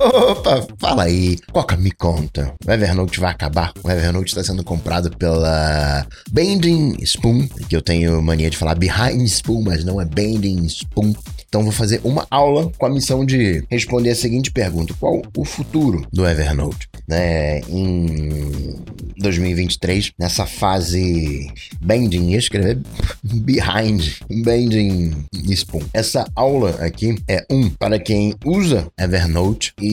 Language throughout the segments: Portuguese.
Opa, fala aí. Coca, me conta. O Evernote vai acabar. O Evernote está sendo comprado pela Bending Spoon, que eu tenho mania de falar Behind Spoon, mas não é Bending Spoon. Então vou fazer uma aula com a missão de responder a seguinte pergunta: qual o futuro do Evernote? Né, em 2023, nessa fase bending, ia escrever behind, bending spoon. Essa aula aqui é um para quem usa Evernote e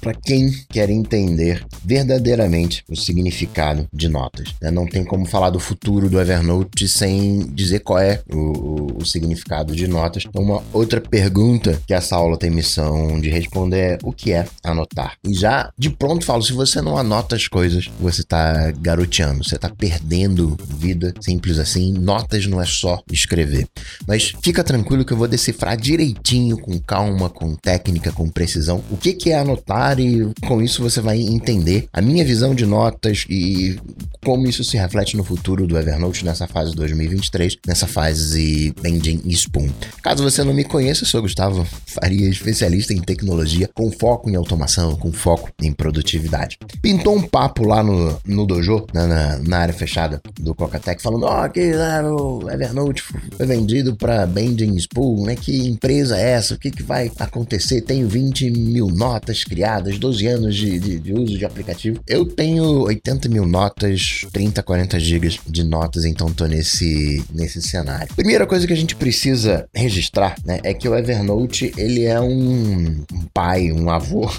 para quem quer entender verdadeiramente o significado de notas. Né? Não tem como falar do futuro do Evernote sem dizer qual é o, o, significado de notas. Então, uma outra pergunta que essa aula tem missão de responder é o que é anotar. E já de pronto falo, se você não anota as coisas, você tá garoteando, você tá perdendo vida, simples assim. Notas não é só escrever. Mas fica tranquilo que eu vou decifrar direitinho, com calma, com técnica, com precisão, o que, que é anotar e com isso você vai entender a minha visão de notas e como isso se reflete no futuro do Evernote nessa fase 2023, nessa fase Bending Spoon. Caso você não me conheça, eu sou Gustavo Faria, especialista em tecnologia, com foco em automação, com foco em produtividade. Pintou um papo lá no, no dojo, na, né, na, na área fechada do Cocatec, falando: ó, oh, que lá, o Evernote foi vendido para Bending Spool, né? Que empresa é essa? O que, que vai acontecer? Tenho 20 mil notas criadas, 12 anos de, de, de uso de aplicativo. Eu tenho 80 mil notas, 30, 40 gigas de notas, então tô nesse, nesse cenário. Primeira coisa que a gente precisa registrar, né, é que o Evernote ele é um, pai, um avô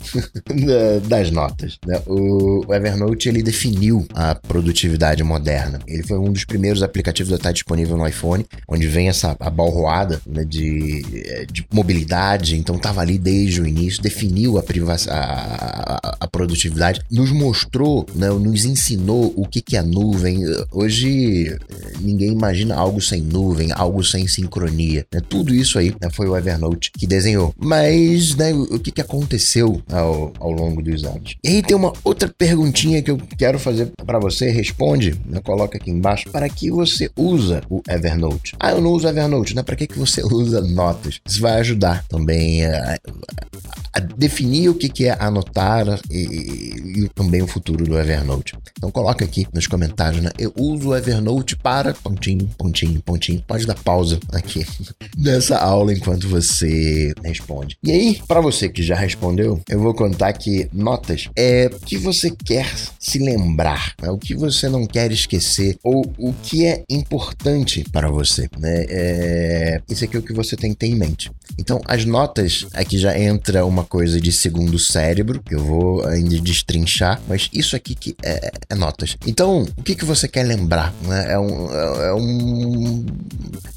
das notas. Né? O, o, Evernote ele definiu a produtividade moderna. Ele foi um dos primeiros aplicativos a estar disponível no iPhone, onde vem essa abalroada né, de, de mobilidade. Então estava ali desde o início, definiu a, a, a, a produtividade, nos mostrou, né, nos ensinou o que, que é nuvem. Hoje ninguém imagina algo sem nuvem, algo sem sincronia. Né? Tudo isso aí né, foi o Evernote que desenhou. Mas, né, o que, que aconteceu ao, ao longo dos anos? E aí tem uma outra perguntinha que eu quero fazer para você. Responde, né, coloca aqui embaixo. Para que você usa o Evernote? Ah, eu não uso Evernote, né? Para que, que você usa notas? Isso vai ajudar também a, a definir o que, é anotar e, e, também o futuro do Evernote. Então coloca aqui nos comentários, né? Eu uso o Evernote para pontinho, pontinho, pontinho. Pode dar pausa aqui nessa aula enquanto você responde. E aí, para você que já respondeu, eu vou contar que notas é o que você quer se lembrar, né? o que você não quer esquecer ou o que é importante para você, né? É... Isso aqui é o que você tem que ter em mente. Então, as notas aqui já entra uma coisa de segundo cérebro, que eu vou ainda destrinchar, mas isso aqui que é, é notas. Então, o que, que você quer lembrar? Né? É, um, é, um,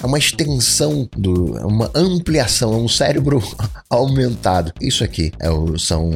é uma extensão do. É uma ampliação, é um cérebro aumentado. Isso aqui é o, são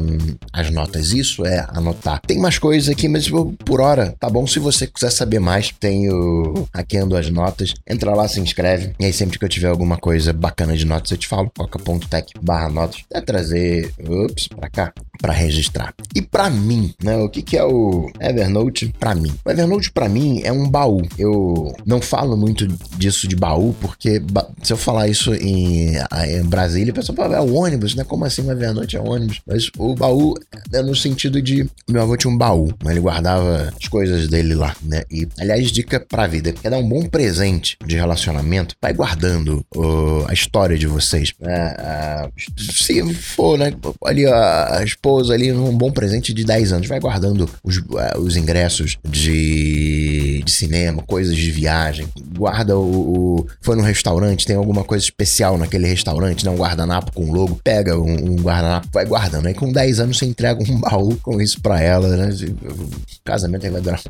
as notas. Isso é anotar. Tem mais coisas aqui, mas por hora, tá bom? Se você quiser saber mais, tenho hackeando as notas. Entra lá, se inscreve. E aí, sempre que eu tiver alguma coisa bacana de notas, eu te falo. coca.tech barra notas. É trazer, ups, pra cá, para registrar. E para mim, né, o que, que é o Evernote para mim? O Evernote para mim é um baú. Eu não falo muito disso de baú, porque se eu falar isso em, em Brasília, o pessoal fala, é o ônibus, né? Como assim o Evernote é ônibus? Mas o baú é no sentido de meu avô tinha um baú, mas ele guardava as coisas dele lá, né? E, aliás, dica pra vida, quer dar um bom presente de relacionamento, vai guardando uh, a história de vocês. Uh, uh, se for, né? Ali a, esposa ali, um bom presente de 10 anos, vai guardando os, uh, os ingressos de, de cinema, coisas de viagem, guarda o, o foi no restaurante, tem alguma coisa especial naquele restaurante, né? Um guardanapo com logo, pega um, um guardanapo, vai guardando. Aí com 10 anos você entrega um baú com isso pra ela, né? O casamento vai durar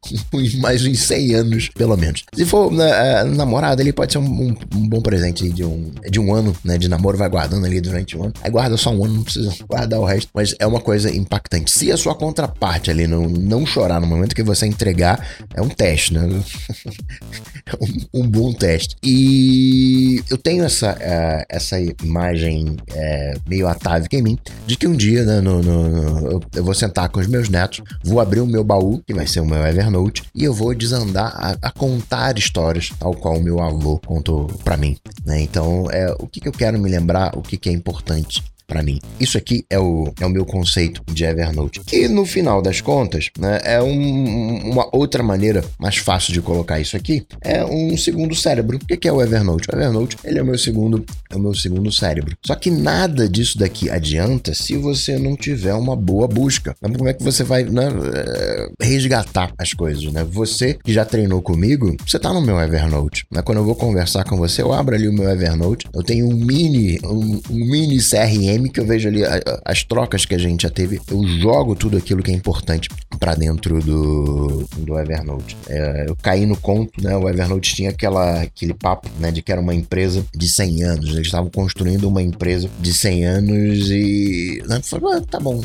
mais uns 100 anos, pelo menos. Se for né, namorada, ele pode ser um, um, um, bom presente de um, de um ano, né? De namoro, vai guardando ali durante um ano. Aí guarda só um ano, não precisa guardar o resto. Mas é uma coisa impactante. Se a sua contraparte ali não, não chorar no momento que você entregar, é um teste, né? um, um bom teste. E eu tenho essa, uh, essa imagem uh, meio atávica em mim de que um dia, né, no, no, no, eu vou sentar com os meus netos, vou abrir o meu baú, que vai ser o meu Evernote, e eu vou desandar a, a contar histórias, tal qual o meu avô contou para mim. Né? Então, é, o que, que eu quero me lembrar, o que, que é importante para mim. Isso aqui é o, é o meu conceito de Evernote, que no final das contas né, é um, uma outra maneira mais fácil de colocar isso aqui, é um segundo cérebro. O que é o Evernote? O Evernote ele é o meu segundo, é o meu segundo cérebro. Só que nada disso daqui adianta se você não tiver uma boa busca. Como é que você vai né, eh, resgatar as coisas? Né? Você que já treinou comigo, você tá no meu Evernote. Né? Quando eu vou conversar com você, eu abro ali o meu Evernote, eu tenho um mini, um, um mini CRM que eu vejo ali as trocas que a gente já teve, eu jogo tudo aquilo que é importante para dentro do, do Evernote. É, eu caí no conto, né? O Evernote tinha aquela, aquele papo, né, de que era uma empresa de 100 anos. Eles estavam construindo uma empresa de 100 anos e. Né, falei, ah, tá bom,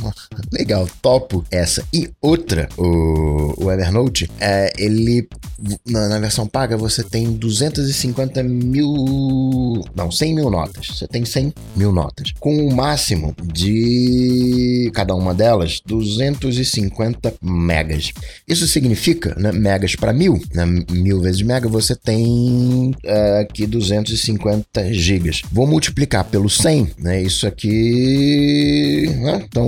legal, topo essa. E outra, o, o Evernote, é, ele na, na, versão paga você tem 250 mil. Não, 100 mil notas. Você tem 100 mil notas. Com o máximo de cada uma delas 250 megas. Isso significa, né, megas para mil, né, mil vezes mega, você tem uh, aqui 250 gigas. Vou multiplicar pelo 100, né? Isso aqui, né, então,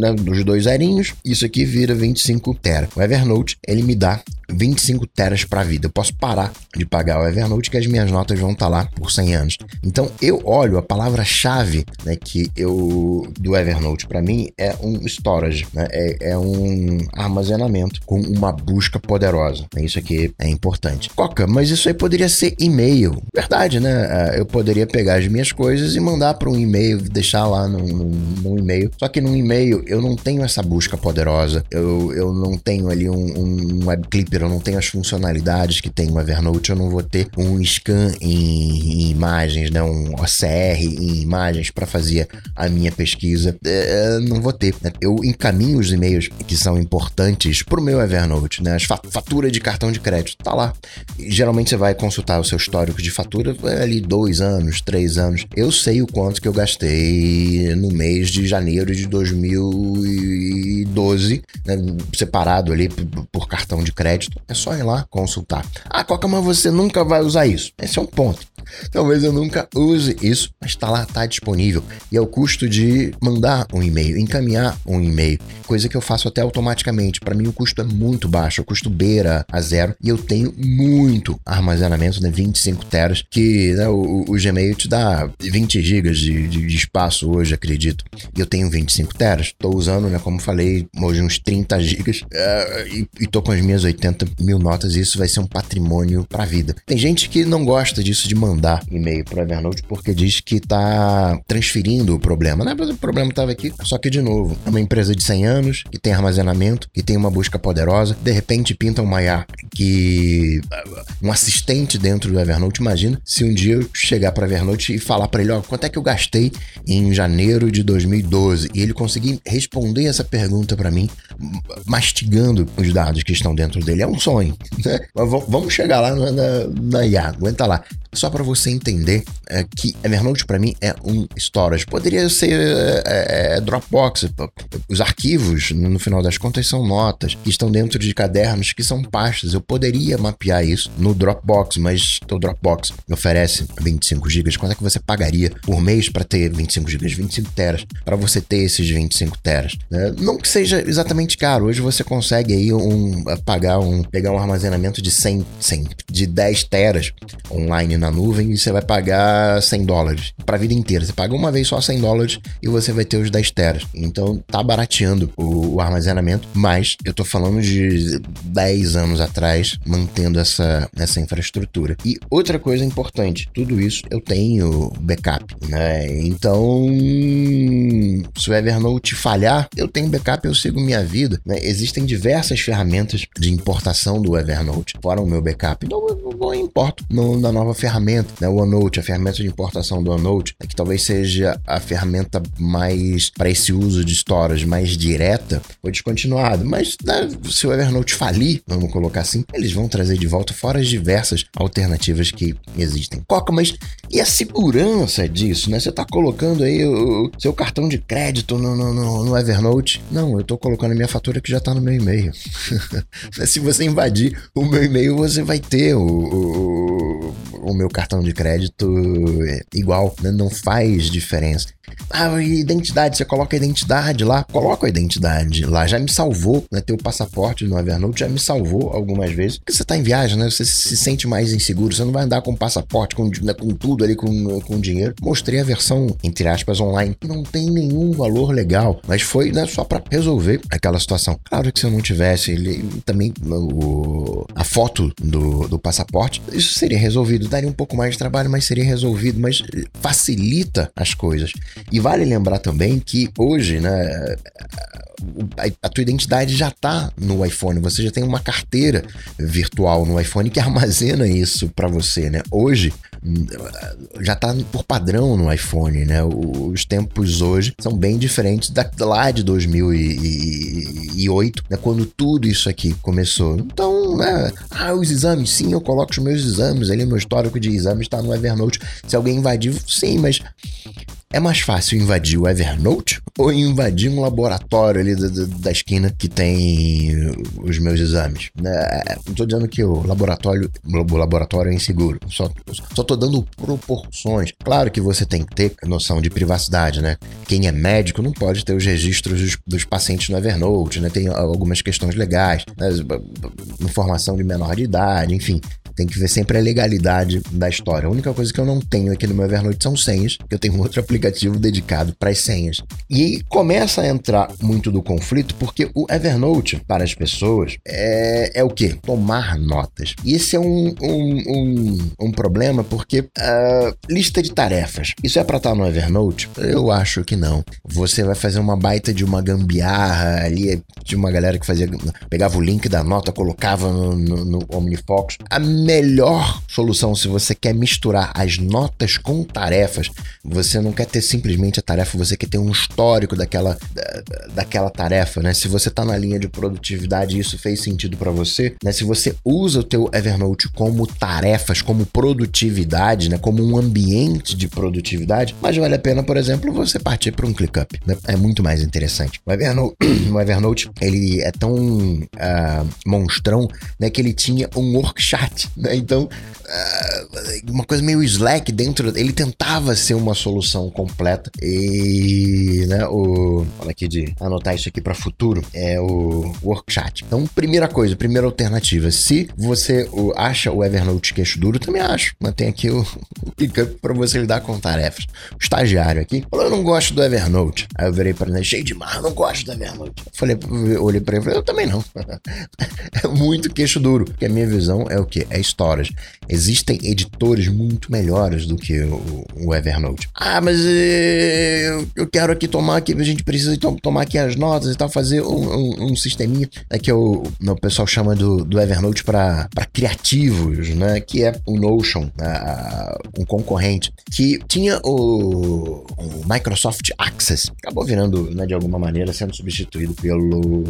né, dos dois zerinhos, isso aqui vira 25 tera. O Evernote ele me dá 25 teras para vida. Eu posso parar de pagar o Evernote que as minhas notas vão estar tá lá por 100 anos. Então eu olho a palavra-chave né, que eu do Evernote para mim é um storage, né, é, é, um armazenamento com uma busca poderosa. Isso aqui é importante. Coca, mas isso aí poderia ser e-mail. Verdade, né? É, eu poderia pegar as minhas coisas e mandar para um e-mail, deixar lá no, no e-mail. Só que no e-mail eu não tenho essa busca poderosa. Eu, eu não tenho ali um, um web clipper eu não tenho as funcionalidades que tem o Evernote, eu não vou ter um scan em, em imagens, né, um OCR em imagens para fazer a minha pesquisa, é, não vou ter. Né? Eu encaminho os e-mails que são importantes pro meu Evernote, né, as fatura de cartão de crédito, tá lá. geralmente você vai consultar o seu histórico de fatura, é ali dois anos, três anos. Eu sei o quanto que eu gastei no mês de janeiro de 2012, né, separado ali por, cartão de crédito é só ir lá consultar. Ah, Coca, mas você nunca vai usar isso. Esse é um ponto. Talvez eu nunca use isso, mas está lá, está disponível. E é o custo de mandar um e-mail, encaminhar um e-mail, coisa que eu faço até automaticamente. Para mim o custo é muito baixo, o custo beira a zero e eu tenho muito armazenamento, né, 25 teras, que né, o, o, Gmail te dá 20 gigas de, de, de, espaço hoje, acredito. E eu tenho 25 teras, estou usando, né, como falei, hoje uns 30 gigas uh, e, e tô com as minhas 80 mil notas e isso vai ser um patrimônio para a vida. Tem gente que não gosta disso de mandar e-mail para Evernote porque diz que está transferindo o problema. Né? O problema estava aqui, só que de novo, é uma empresa de 100 anos que tem armazenamento, que tem uma busca poderosa, de repente pinta um Maya que um assistente dentro do Evernote. Imagina se um dia eu chegar para Evernote e falar para ele, ó, quanto é que eu gastei em janeiro de 2012 e ele conseguir responder essa pergunta para mim, mastigando os dados que estão dentro dele. É um sonho. Né? Vamos chegar lá na, na, na IA, aguenta lá. Só para você entender é, que Evernote para mim é um storage. Poderia ser é, é, é, Dropbox. Os arquivos, no final das contas, são notas que estão dentro de cadernos que são pastas. Eu poderia mapear isso no Dropbox, mas o Dropbox oferece 25 GB. Quanto é que você pagaria por mês para ter 25 GB? 25 teras para você ter esses 25 teras. Né? Não que seja exatamente caro. Hoje você consegue aí um, pagar um pegar um armazenamento de 100, 100 de 10 teras online na nuvem e você vai pagar 100 dólares para a vida inteira. Você paga uma vez só 100 dólares e você vai ter os 10 teras. Então tá barateando o, o armazenamento, mas eu tô falando de 10 anos atrás mantendo essa, essa infraestrutura. E outra coisa importante, tudo isso eu tenho backup, né? Então, se o Evernote falhar, eu tenho backup, eu sigo minha vida. Né? Existem diversas ferramentas de importação do Evernote, fora o meu backup. Então eu vou importo no, na nova ferramenta, né? O OneNote, a ferramenta de importação do OneNote, né? que talvez seja a ferramenta mais para esse uso de storage mais direta, foi descontinuado. Mas né, se o Evernote falir, vamos colocar assim, eles vão trazer de volta fora as diversas alternativas que existem. Coca, mas e a segurança disso, né? Você está colocando aí o, seu cartão de crédito no, no, no Evernote? Não, eu estou colocando a minha fatura que já está no meu e-mail. se você invadir o meu e-mail, você vai ter o, o o meu cartão de crédito igual, né? não faz diferença. Ah, identidade, você coloca a identidade lá, coloca a identidade lá, já me salvou, né? Ter o passaporte no Evernote já me salvou algumas vezes. Porque você tá em viagem, né? Você se sente mais inseguro, você não vai andar com passaporte, com, né, com tudo ali, com, com dinheiro. Mostrei a versão, entre aspas, online, que não tem nenhum valor legal, mas foi né, só para resolver aquela situação. Claro que se eu não tivesse ele, também o, a foto do, do passaporte, isso seria resolvido. Daria um pouco mais de trabalho, mas seria resolvido, mas facilita as coisas. E vale lembrar também que hoje, né, a, tua identidade já está no iPhone, você já tem uma carteira virtual no iPhone que armazena isso para você, né? Hoje já está por padrão no iPhone, né? Os tempos hoje são bem diferentes da, lá de 2008, né? quando tudo isso aqui começou. Então, né? Ah, os exames, sim, eu coloco os meus exames ali, meu histórico de exames está no Evernote. Se alguém invadir, sim, mas é mais fácil invadir o Evernote ou invadir um laboratório ali da, da, da esquina que tem os meus exames? É, não tô dizendo que o laboratório, o laboratório é inseguro. Só, só tô dando proporções. Claro que você tem que ter noção de privacidade, né? Quem é médico não pode ter os registros dos, dos pacientes no Evernote, né? Tem algumas questões legais, né? informação de menor de idade, enfim. Tem que ver sempre a legalidade da história. A única coisa que eu não tenho aqui no meu Evernote são senhas, eu tenho outro aplicativo dedicado para as senhas. E começa a entrar muito do conflito, porque o Evernote, para as pessoas, é, é o quê? Tomar notas. E esse é um, um, um, um problema, porque uh, lista de tarefas. Isso é para estar no Evernote? Eu acho que não. Você vai fazer uma baita de uma gambiarra ali, de uma galera que fazia. pegava o link da nota, colocava no, no, no OmniFocus. A melhor solução se você quer misturar as notas com tarefas. Você não quer ter simplesmente a tarefa, você quer ter um histórico daquela, da, daquela tarefa, né? Se você tá na linha de produtividade e isso fez sentido para você, né? Se você usa o teu Evernote como tarefas, como produtividade, né? Como um ambiente de produtividade, mas vale a pena, por exemplo, você partir para um ClickUp, né? É muito mais interessante. O Evernote, o Evernote ele é tão uh, monstrão, né? Que ele tinha um workshop né? Então, uma coisa meio Slack dentro, ele tentava ser uma solução completa e, né, o, olha aqui de anotar isso aqui para futuro, é o Workchat. Então, primeira coisa, primeira alternativa, se você acha o Evernote queixo duro, também acho, mantém aqui o, o ClickUp para você lidar com tarefas. O estagiário aqui falou, eu não gosto do Evernote. Aí eu virei para ele, cheio de mar, não gosto do Evernote. Falei, olhei para ele e falei, eu também não. é muito queixo duro, porque a minha visão é o que? É storage. Existem editores muito melhores do que o, o Evernote. Ah, mas eh, eu quero aqui tomar aqui, a gente precisa to tomar aqui as notas e tal, fazer um, um, um sisteminha né, que o, o pessoal chama do, do Evernote para criativos, né? Que é o Notion, um concorrente, que tinha o, o, Microsoft Access, acabou virando, né, de alguma maneira, sendo substituído pelo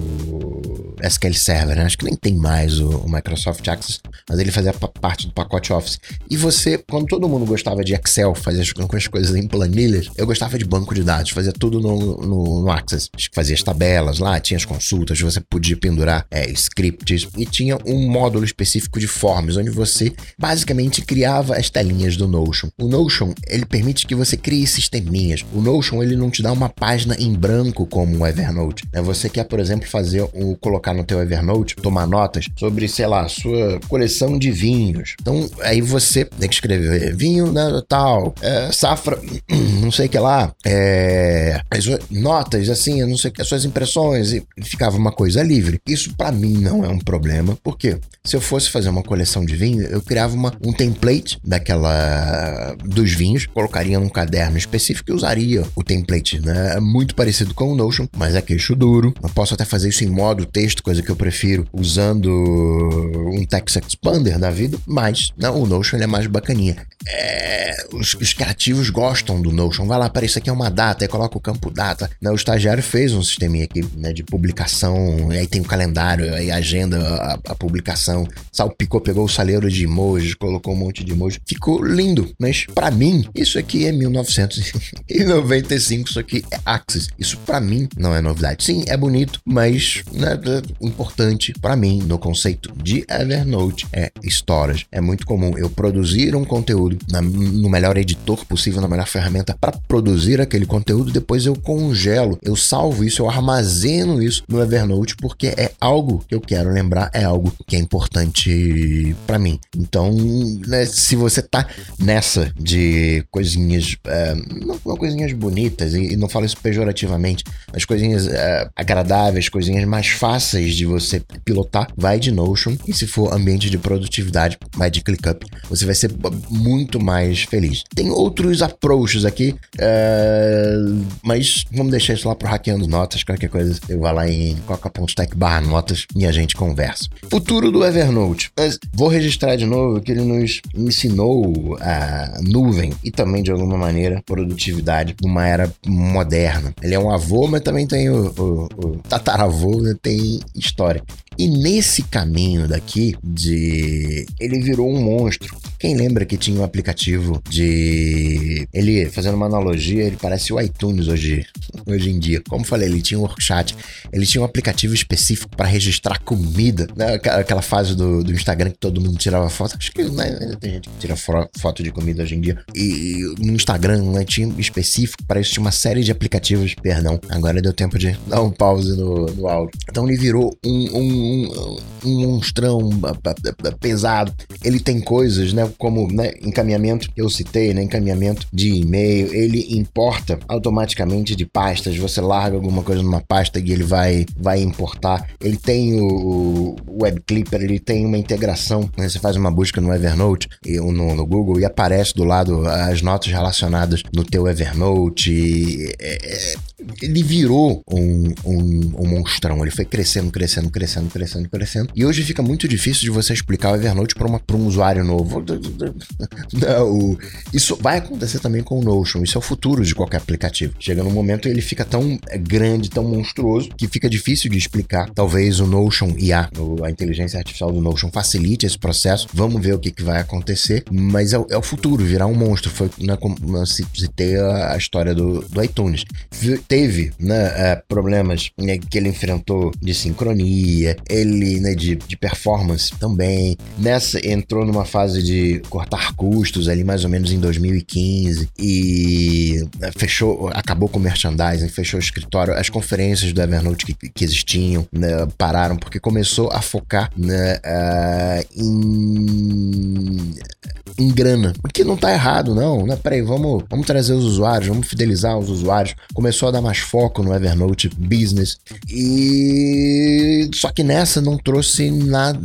SQL Server, né? Acho que nem tem mais o, o Microsoft Access, mas ele fazia parte do pacote Office. E você, quando todo mundo gostava de Excel, fazer as, as coisas em planilhas, eu gostava de banco de dados, fazia tudo no, no, no Access. Fazia as tabelas lá, tinha as consultas, você podia pendurar é, scripts e tinha um módulo específico de forms, onde você basicamente criava as telinhas do Notion. O Notion, ele permite que você crie sisteminhas. O Notion, ele não te dá uma página em branco como o Evernote. Né? Você quer, por exemplo, fazer o colocar no teu Evernote, tomar notas sobre, sei lá, sua coleção de vinhos. Então, aí você tem que escrever vinho né, tal, é, safra, não sei o que lá, é, notas, assim, não sei o que, as suas impressões, e ficava uma coisa livre. Isso para mim não é um problema, porque se eu fosse fazer uma coleção de vinho, eu criava uma, um template daquela dos vinhos, colocaria num caderno específico e usaria o template, né? É muito parecido com o Notion, mas é queixo duro. Eu posso até fazer isso em modo texto, coisa que eu prefiro, usando um text expander da vida, mas não, o Notion é mais bacaninha. É, os, os, criativos gostam do Notion. Vai lá, para isso aqui é uma data, aí coloca o campo data. Né, o estagiário fez um sisteminha aqui né, de publicação, aí tem o calendário, aí agenda a, a publicação, salpicou, pegou o saleiro de emojis, colocou um monte de emojis. Ficou lindo, mas para mim, isso aqui é 1995, isso aqui é Axis. Isso para mim não é novidade. Sim, é bonito, mas né, importante para mim no conceito de Evernote é storage. É muito comum eu produzir um conteúdo na, no melhor editor possível, na melhor ferramenta para produzir aquele conteúdo, depois eu congelo, eu salvo isso, eu armazeno isso no Evernote porque é algo que eu quero lembrar, é algo que é importante para mim. Então, né, se você tá nessa de coisinhas, é, não, não, coisinhas bonitas, e, e, não falo isso pejorativamente, mas coisinhas é, agradáveis, coisinhas mais fáceis de você pilotar, vai de Notion. E se for ambiente de produtividade, vai de ClickUp. Você vai ser muito mais feliz. Tem outros approaches aqui, é, mas vamos deixar isso lá pro Hackeando Notas. Qualquer coisa, eu vou lá em coca.tech notas e a gente conversa. Futuro do Evernote. Mas vou registrar de novo que ele nos ensinou a nuvem e também, de alguma maneira, produtividade numa era moderna. Ele é um avô, mas também tem o, o, o tataravô, né? tem história. E nesse caminho daqui de ele virou um monstro. Quem lembra que tinha um aplicativo de ele fazendo uma analogia, ele parece o iTunes hoje, hoje em dia. Como falei, ele tinha um workshop, ele tinha um aplicativo específico para registrar comida, né? aquela fase do, do Instagram que todo mundo tirava foto. Acho que né, tem gente que tira foto de comida hoje em dia. E no Instagram né, tinha específico para isso tinha uma série de aplicativos. Perdão, agora deu tempo de dar um pause no, no áudio. Então ele virou um, um um, um monstrão pesado. Ele tem coisas, né? Como né, encaminhamento eu citei, né? Encaminhamento de e-mail. Ele importa automaticamente de pastas. Você larga alguma coisa numa pasta e ele vai, vai importar. Ele tem o, o Web Clipper, ele tem uma integração. Né? Você faz uma busca no Evernote ou no, no, Google e aparece do lado as notas relacionadas no teu Evernote. E, é, é, ele virou um, um, um monstrão. Ele foi crescendo, crescendo, crescendo, crescendo, crescendo. E hoje fica muito difícil de você explicar o Evernote para um usuário novo. Não, isso vai acontecer também com o Notion. Isso é o futuro de qualquer aplicativo. Chega num momento ele fica tão grande, tão monstruoso, que fica difícil de explicar. Talvez o Notion IA, a inteligência artificial do Notion, facilite esse processo. Vamos ver o que, que vai acontecer. Mas é, é o futuro, virar um monstro. Foi né, como eu citei a, a história do, do iTunes teve né, é, problemas né, que ele enfrentou de sincronia, ele né, de, de performance também. Nessa entrou numa fase de cortar custos ali mais ou menos em 2015 e né, fechou, acabou com o merchandising, fechou o escritório, as conferências do Evernote que, que existiam né, pararam porque começou a focar né, uh, em em grana. O que não tá errado, não, né? Peraí, vamos, vamos trazer os usuários, vamos fidelizar os usuários. Começou a dar mais foco no Evernote Business. E. Só que nessa não trouxe nada.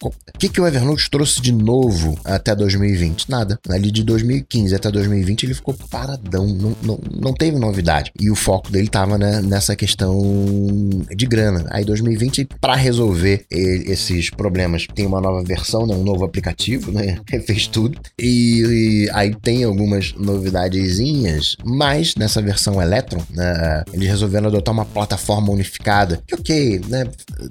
O que, que o Evernote trouxe de novo até 2020? Nada. Ali de 2015 até 2020 ele ficou paradão. Não, não, não teve novidade. E o foco dele tava né, nessa questão de grana. Aí 2020, para resolver esses problemas, tem uma nova versão, né? Um novo aplicativo, né? fez tudo. E, e aí tem algumas novidadezinhas, mas nessa versão Electron, né, eles resolveram adotar uma plataforma unificada. Que ok, né?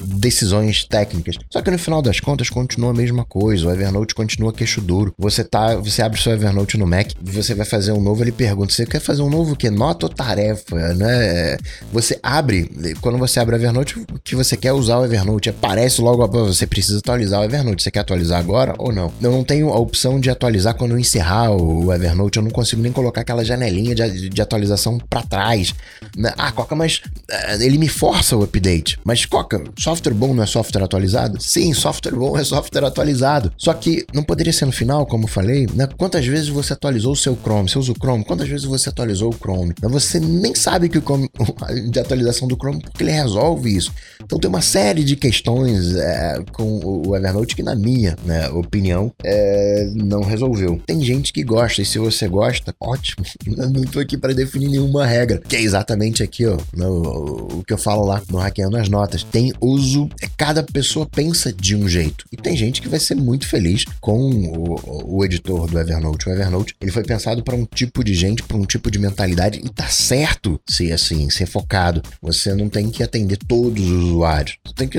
Decisões técnicas. Só que no final das contas continua a mesma coisa. O Evernote continua queixo duro. Você tá, você abre seu Evernote no Mac, você vai fazer um novo, ele pergunta: você quer fazer um novo que nota ou tarefa, né? Você abre, quando você abre o Evernote, que você quer usar o Evernote, aparece logo, você precisa atualizar o Evernote. Você quer atualizar agora ou não? Eu não tenho a opção de atualizar quando eu encerrar o Evernote. Eu não consigo nem colocar aquela janelinha de, de atualização para trás. Né? Ah, Coca, mas uh, ele me força o update. Mas, Coca, software bom não é software atualizado? Sim, software bom é software atualizado. Só que não poderia ser no final, como falei, né? Quantas vezes você atualizou o seu Chrome? Você usa o Chrome? Quantas vezes você atualizou o Chrome? Você nem sabe que o Chrome, de atualização do Chrome, porque ele resolve isso. Então tem uma série de questões é, com o Evernote que, na minha né, opinião, é, não resolveu. Tem gente que gosta, e se você gosta, ótimo. Eu não tô aqui para definir nenhuma regra, que é exatamente aqui, ó, no, o que eu falo lá no Hackeando as Notas. Tem uso, cada pessoa pensa de um jeito. E tem gente que vai ser muito feliz com o, o editor do Evernote. O Evernote, ele foi pensado para um tipo de gente, para um tipo de mentalidade, e tá certo ser assim, ser focado. Você não tem que atender todos os usuários. Você tem que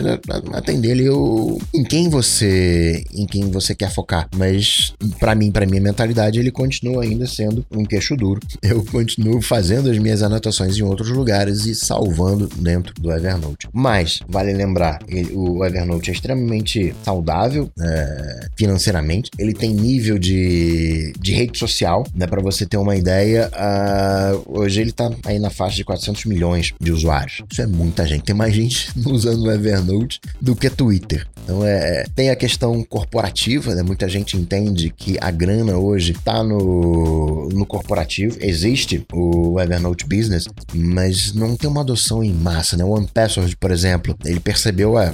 atender ali o, em quem você, em quem você quer focar. Mas para mim, para minha mentalidade, ele continua ainda sendo um queixo duro. Eu continuo fazendo as minhas anotações em outros lugares e salvando dentro do Evernote. Mas vale lembrar, ele, o Evernote é extremamente saudável é, financeiramente. Ele tem nível de, de rede social, né? Para você ter uma ideia, uh, hoje ele tá aí na faixa de 400 milhões de usuários. Isso é muita gente. Tem mais gente usando o Evernote do que Twitter. Então é, tem a questão corporativa, né? Muita gente entende que a grana hoje tá no, no corporativo. Existe o Evernote Business, mas não tem uma adoção em massa, né? O OnePassword, por exemplo, ele percebeu é,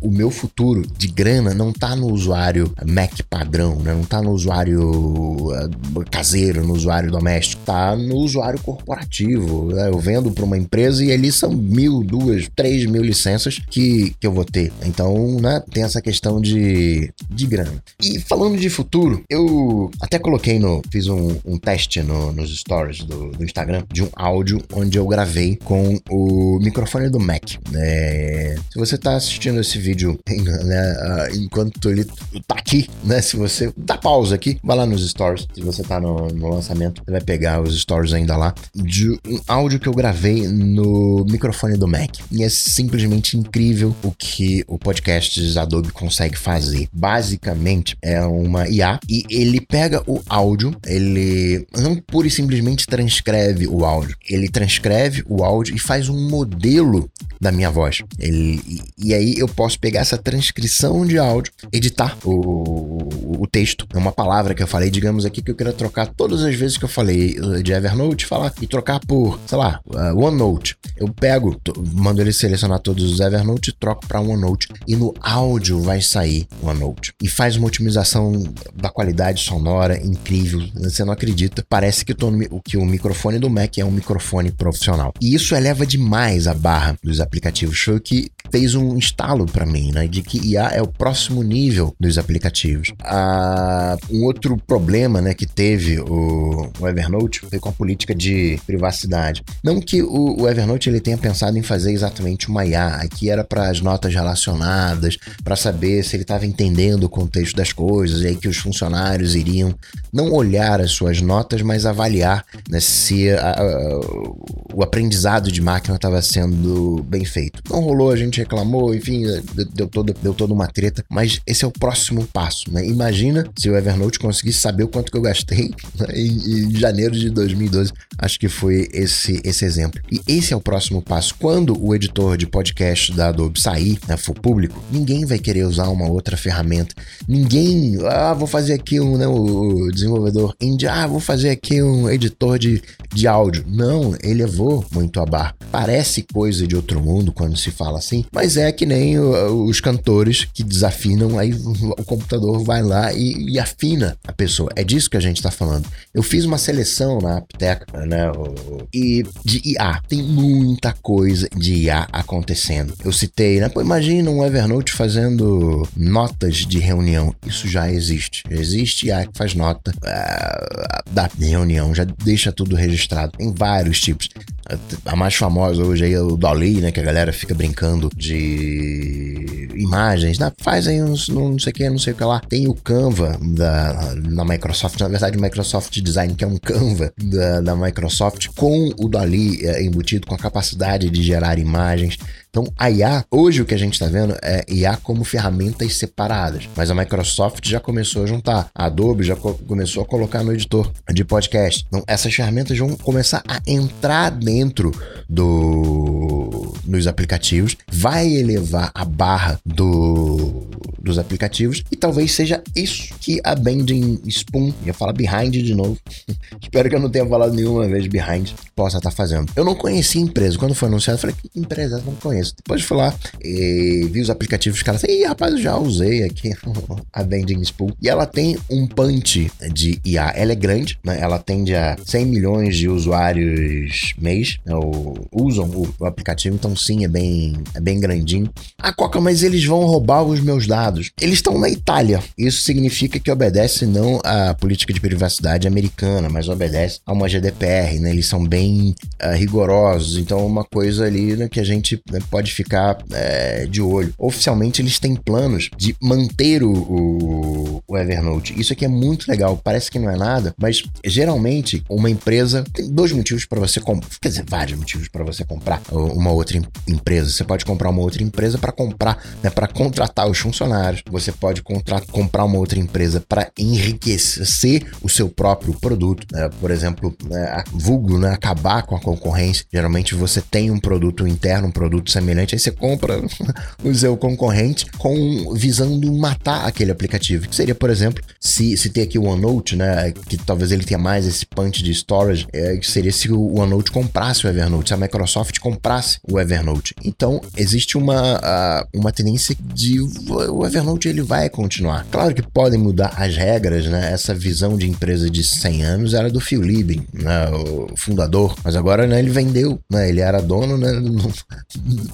o meu futuro de grana não tá no usuário Mac padrão, né? Não tá no usuário uh, caseiro, no usuário doméstico, tá no usuário corporativo. Né? Eu vendo para uma empresa e ali são mil, duas, três mil licenças que, que eu vou ter. Então, né? Tem essa questão de, de grana. E falando de futuro, eu até coloquei no. Fiz um, um teste no, nos stories do, do Instagram de um áudio onde eu gravei com o microfone do Mac. É, se você está assistindo esse vídeo né, ah, enquanto ele tá aqui, né? Se você dá pausa aqui, vai lá nos stories. Se você tá no, no lançamento, vai pegar os stories ainda lá. De um áudio que eu gravei no microfone do Mac. E é simplesmente incrível o que o podcast Adobe consegue fazer. Basicamente, é uma IA e ele pega o áudio, ele não pura e simplesmente transcreve o áudio, ele transcreve o áudio e faz um modelo da minha voz. Ele, e, aí eu posso pegar essa transcrição de áudio, editar o, o, texto, é uma palavra que eu falei, digamos aqui que eu queira trocar todas as vezes que eu falei de Evernote, falar e trocar por, sei lá, uh, OneNote. Eu pego, mando ele selecionar todos os Evernote, troco para OneNote e no áudio vai sair OneNote. E faz uma otimização da qualidade sonora incrível, você não acredita. Parece que, tô no, que o microfone do Mac é um microfone profissional. E isso eleva demais a barra dos aplicativos. Foi o que fez um instalo para mim, né, de que IA é o próximo nível dos aplicativos. Ah, um outro problema, né, que teve o, o, Evernote foi com a política de privacidade. Não que o, o Evernote ele tenha pensado em fazer exatamente uma IA, aqui era para as notas relacionadas, para saber se ele estava entendendo o contexto das coisas, e aí que os funcionários iriam não olhar as suas notas, mas avaliar né, se a, a, o aprendizado de máquina estava sendo bem feito. Não rolou, a gente reclamou, enfim, deu, todo, deu toda uma treta, mas esse é o próximo passo, né? Imagina se o Evernote conseguisse saber o quanto que eu gastei né, em, em, janeiro de 2012. Acho que foi esse, esse exemplo. E esse é o próximo passo. Quando o editor de podcast da Adobe sair, né, for público, ninguém vai querer usar uma outra ferramenta. Ninguém, ah, vou fazer aqui um, né, o desenvolvedor indie, ah, vou fazer aqui um editor de, de áudio. Não, ele levou muito a barra. Parece coisa de outro mundo quando se fala assim, mas é que nem os cantores que desafinam, aí o computador vai lá e, e afina a pessoa. É disso que a gente tá falando. Eu fiz uma seleção na Apteca, né? E de IA. Tem muita coisa de IA acontecendo. Eu citei, né? Pô, imagina um Evernote fazendo notas de reunião. Isso já existe. Existe IA que faz nota uh, da reunião, já deixa tudo registrado. Tem vários tipos. A mais famosa hoje aí é o Dolly, né? Que a galera fica brincando de imagens. Né? Faz aí uns, não sei o que, não sei o que lá. Tem o Canva da, na Microsoft. Na verdade, Microsoft Design, que é um Canva da, da Microsoft, com o Dolly é, embutido, com a capacidade de gerar imagens. Então, a IA, hoje o que a gente está vendo é IA como ferramentas separadas, mas a Microsoft já começou a juntar, a Adobe já co começou a colocar no editor de podcast. Então, essas ferramentas vão começar a entrar dentro do dos aplicativos, vai elevar a barra do, dos aplicativos e talvez seja isso que a Bending Spoon, ia falar behind de novo, espero que eu não tenha falado nenhuma vez behind, possa estar tá fazendo. Eu não conhecia a empresa, quando foi anunciado, eu falei, que empresa? Eu não conheço. Depois fui lá e vi os aplicativos, os caras, e rapaz, eu já usei aqui a Bending Spool. E ela tem um punch de IA. Ela é grande, né? Ela atende a 100 milhões de usuários mês, né? usam o, o, aplicativo, então sim, é bem, é bem grandinho. Ah, Coca, mas eles vão roubar os meus dados. Eles estão na Itália. Isso significa que obedece não à política de privacidade americana, mas obedece a uma GDPR, né? Eles são bem uh, rigorosos, então é uma coisa ali né, que a gente né, pode ficar é, de olho. Oficialmente eles têm planos de manter o, o, o Evernote. Isso aqui é muito legal, parece que não é nada, mas geralmente uma empresa tem dois motivos para você comprar, quer dizer, vários motivos para você comprar uma outra empresa. Você pode comprar uma outra empresa para comprar, né, para contratar os funcionários. Você pode comprar uma outra empresa para enriquecer o seu próprio produto. Né? Por exemplo, né, vulgo, né, acabar com a concorrência. Geralmente você tem um produto interno, um produto semelhante, aí você compra o seu concorrente com visando matar aquele aplicativo. Que seria, por exemplo, se, se tem aqui o OneNote, né, que talvez ele tenha mais esse punch de storage, é, que seria se o OneNote comprasse o Evernote, se a Microsoft comprasse o Evernote. Então, existe uma, uma tendência de o Evernote ele vai continuar. Claro que podem mudar as regras, né? Essa visão de empresa de 100 anos era do Phil Libin, né? o fundador, mas agora né, ele vendeu, né? Ele era dono, né?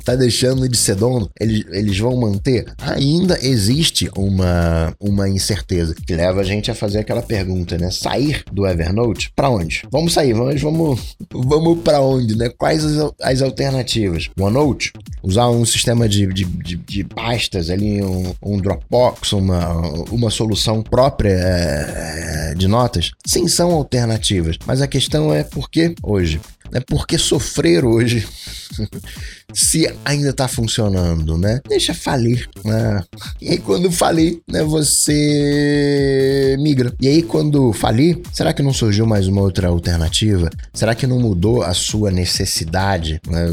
Tá deixando de ser dono. Eles, eles vão manter? Ainda existe uma, uma incerteza que leva a gente a fazer aquela pergunta, né? Sair do Evernote para onde? Vamos sair, vamos, vamos, vamos para onde, né? Quais as, as alternativas? OneNote? Usar um sistema de, de, de, de pastas ali, um, um, Dropbox, uma, uma solução própria é, de notas? Sim, são alternativas, mas a questão é por que hoje? É por que sofrer hoje se ainda tá funcionando, né? Deixa falir, né? E aí quando falir, né, você migra. E aí quando falir, será que não surgiu mais uma outra alternativa? Será que não mudou a sua necessidade? Né?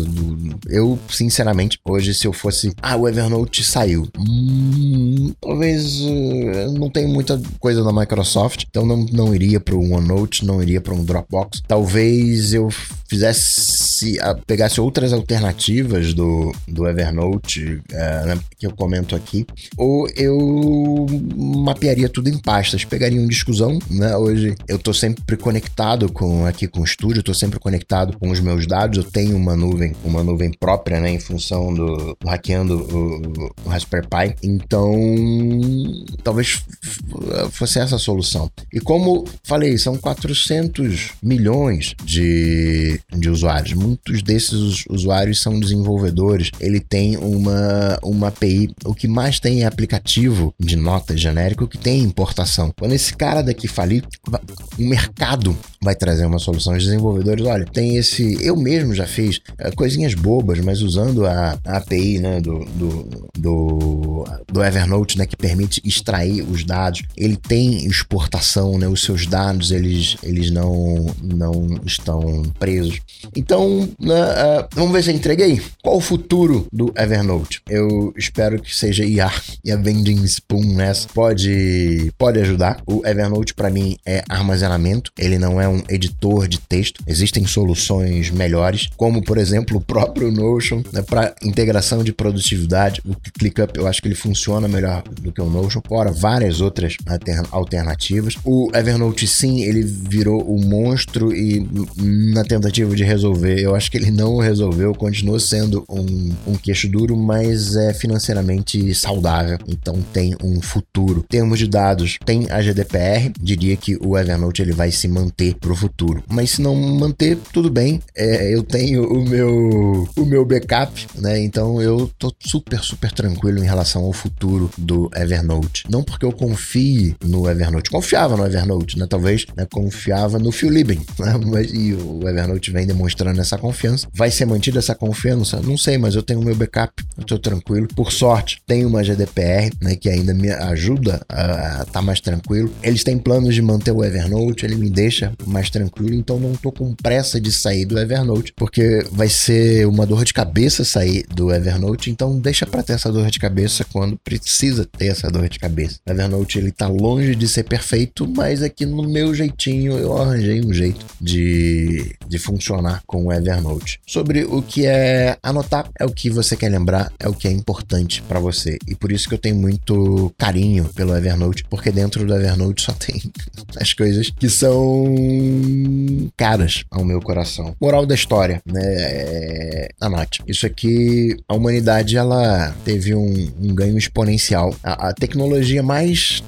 Eu, sinceramente, hoje se eu fosse, ah, o Evernote saiu. Hum, talvez uh, não tem muita coisa da Microsoft, então não, não iria para um OneNote, não iria para um Dropbox. Talvez eu fizesse, pegasse outras alternativas do, do Evernote, é, né, que eu comento aqui, ou eu mapearia tudo em pastas, pegaria um discusão, né? Hoje eu tô sempre conectado com aqui com o estúdio, tô sempre conectado com os meus dados, eu tenho uma nuvem, uma nuvem própria, né, em função do, do hackeando o, o Raspberry Pi. Então, talvez fosse essa a solução. E como falei, são 400 milhões de de, usuários. Muitos desses usuários são desenvolvedores. Ele tem uma, uma API. O que mais tem é aplicativo de nota genérico que tem importação. Quando esse cara daqui falir, o mercado vai trazer uma solução. Os desenvolvedores, olha, tem esse. Eu mesmo já fiz é, coisinhas bobas, mas usando a, a API né, do, do, do, do, Evernote, né, que permite extrair os dados. Ele tem exportação, né? Os seus dados eles, eles não, não estão presos Então, uh, vamos ver se eu entreguei. Qual o futuro do Evernote? Eu espero que seja IA e a Vending Spoon nessa pode, pode ajudar. O Evernote, para mim, é armazenamento. Ele não é um editor de texto. Existem soluções melhores, como, por exemplo, o próprio Notion, né, para integração de produtividade. O ClickUp, eu acho que ele funciona melhor do que o Notion, fora várias outras alternativas. O Evernote, sim, ele virou o monstro e na tentativa tentativa de resolver. Eu acho que ele não resolveu, continua sendo um, um queixo duro, mas é financeiramente saudável, então tem um futuro. Em termos de dados, tem a GDPR, diria que o Evernote ele vai se manter para o futuro, mas se não manter, tudo bem. É, eu tenho o meu, o meu backup, né? Então eu tô super, super tranquilo em relação ao futuro do Evernote. Não porque eu confie no Evernote, confiava no Evernote, né? Talvez né, confiava no Phil Libin, né? Mas e o Evernote vem demonstrando essa confiança. Vai ser mantida essa confiança? Não sei, mas eu tenho meu backup, eu tô tranquilo. Por sorte, tem uma GDPR, né, que ainda me ajuda a estar tá mais tranquilo. Eles têm planos de manter o Evernote, ele me deixa mais tranquilo, então não tô com pressa de sair do Evernote, porque vai ser uma dor de cabeça sair do Evernote, então deixa para ter essa dor de cabeça quando precisa ter essa dor de cabeça. O Evernote ele tá longe de ser perfeito, mas aqui no meu jeitinho eu arranjei um jeito de, de funcionar com o Evernote. Sobre o, que é anotar é o que você quer lembrar, é o que é importante para você. E por isso que eu tenho muito carinho pelo Evernote, porque dentro do Evernote só tem as coisas que são caras ao meu coração. Moral da história, né? É... Anote. Isso aqui, a humanidade ela teve um, um ganho exponencial. A, a tecnologia mais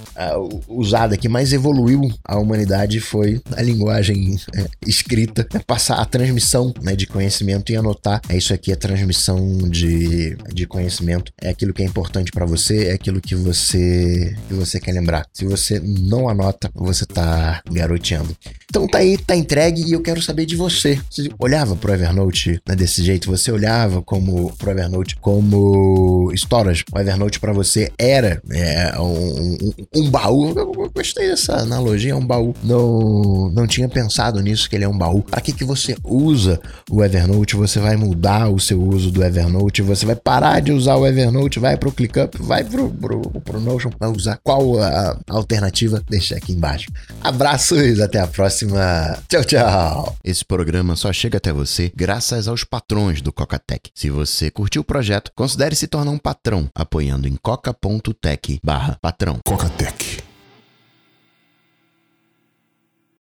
usada que mais evoluiu a humanidade foi a linguagem é, escrita, é passar a transmissão né, de conhecimento e anotar. É isso aqui, a transmissão de, de conhecimento. É aquilo que é importante para você, é aquilo que você, que você quer lembrar. Se você não anota, você tá garoteando. Então tá aí, tá entregue e eu quero saber de você. Você olhava pro Evernote né, desse jeito? Você olhava como pro Evernote como storage? O Evernote para você era é, um, um, um, baú? Eu gostei dessa analogia, um baú. Não, não tinha pensado nisso que ele é um baú. Para que que você usa o Evernote? Você vai mudar o seu uso do Evernote? Você vai parar de usar o Evernote? Vai pro ClickUp? Vai pro, pro, pro Notion? Vai usar qual a alternativa? Deixa aqui embaixo. Abraços, até a próxima. Tchau, tchau. Esse programa só chega até você graças aos patrões do Cocatec. Se você curtiu o projeto, considere se tornar um patrão apoiando em coca.tech/patrão. Cocatec